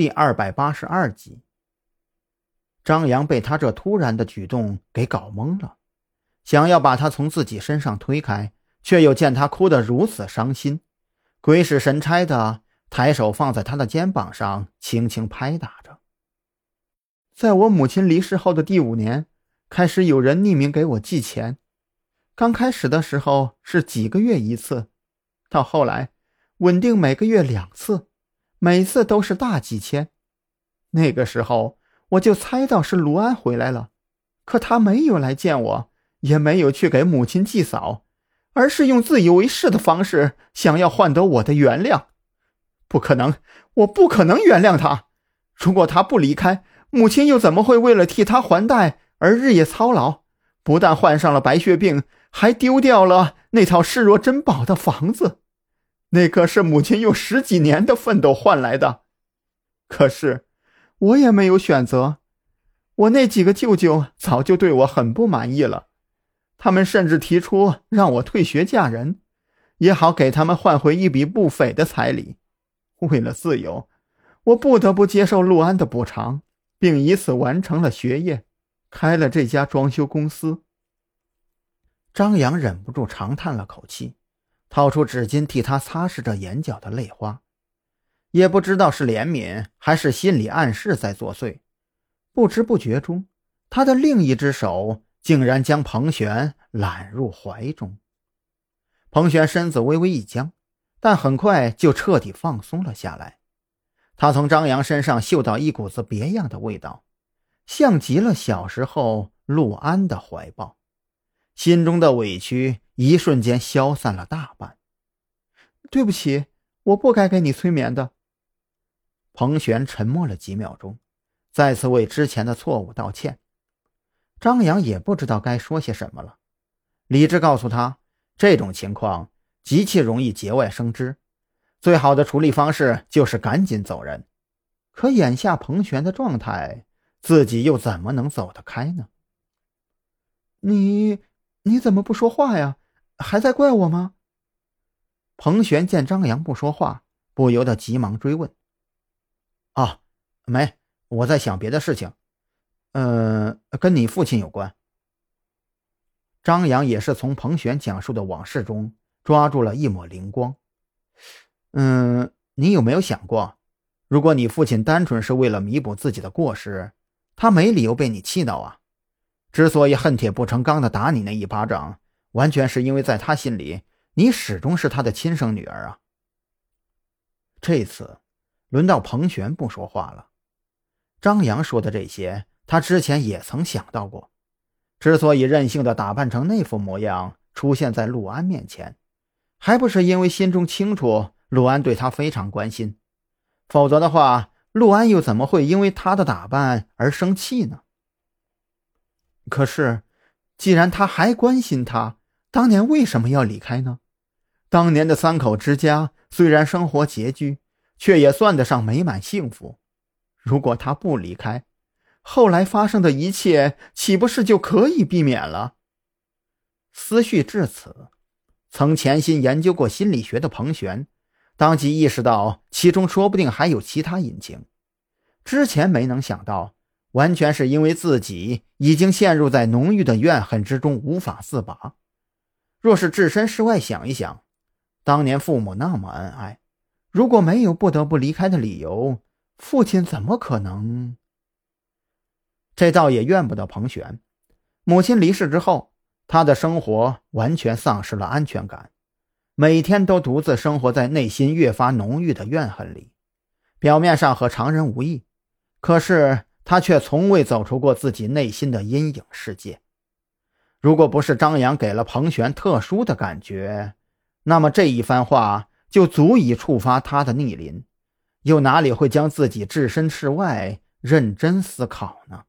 第二百八十二集。张扬被他这突然的举动给搞懵了，想要把他从自己身上推开，却又见他哭得如此伤心，鬼使神差的抬手放在他的肩膀上，轻轻拍打着。在我母亲离世后的第五年，开始有人匿名给我寄钱，刚开始的时候是几个月一次，到后来稳定每个月两次。每次都是大几千，那个时候我就猜到是卢安回来了，可他没有来见我，也没有去给母亲祭扫，而是用自以为是的方式想要换得我的原谅。不可能，我不可能原谅他。如果他不离开，母亲又怎么会为了替他还贷而日夜操劳？不但患上了白血病，还丢掉了那套视若珍宝的房子。那可是母亲用十几年的奋斗换来的，可是我也没有选择。我那几个舅舅早就对我很不满意了，他们甚至提出让我退学嫁人，也好给他们换回一笔不菲的彩礼。为了自由，我不得不接受陆安的补偿，并以此完成了学业，开了这家装修公司。张扬忍不住长叹了口气。掏出纸巾替他擦拭着眼角的泪花，也不知道是怜悯还是心理暗示在作祟。不知不觉中，他的另一只手竟然将彭璇揽入怀中。彭璇身子微微一僵，但很快就彻底放松了下来。他从张扬身上嗅到一股子别样的味道，像极了小时候陆安的怀抱。心中的委屈一瞬间消散了大半。对不起，我不该给你催眠的。彭璇沉默了几秒钟，再次为之前的错误道歉。张扬也不知道该说些什么了。理智告诉他，这种情况极其容易节外生枝，最好的处理方式就是赶紧走人。可眼下彭璇的状态，自己又怎么能走得开呢？你。你怎么不说话呀？还在怪我吗？彭璇见张扬不说话，不由得急忙追问：“啊，没，我在想别的事情，嗯，跟你父亲有关。”张扬也是从彭璇讲述的往事中抓住了一抹灵光。嗯，你有没有想过，如果你父亲单纯是为了弥补自己的过失，他没理由被你气到啊？之所以恨铁不成钢的打你那一巴掌，完全是因为在他心里，你始终是他的亲生女儿啊。这次轮到彭璇不说话了。张扬说的这些，他之前也曾想到过。之所以任性的打扮成那副模样出现在陆安面前，还不是因为心中清楚陆安对他非常关心？否则的话，陆安又怎么会因为他的打扮而生气呢？可是，既然他还关心他，当年为什么要离开呢？当年的三口之家虽然生活拮据，却也算得上美满幸福。如果他不离开，后来发生的一切岂不是就可以避免了？思绪至此，曾潜心研究过心理学的彭璇，当即意识到其中说不定还有其他隐情，之前没能想到。完全是因为自己已经陷入在浓郁的怨恨之中，无法自拔。若是置身事外想一想，当年父母那么恩爱，如果没有不得不离开的理由，父亲怎么可能？这倒也怨不得彭璇。母亲离世之后，他的生活完全丧失了安全感，每天都独自生活在内心越发浓郁的怨恨里。表面上和常人无异，可是。他却从未走出过自己内心的阴影世界。如果不是张扬给了彭璇特殊的感觉，那么这一番话就足以触发他的逆鳞，又哪里会将自己置身事外，认真思考呢？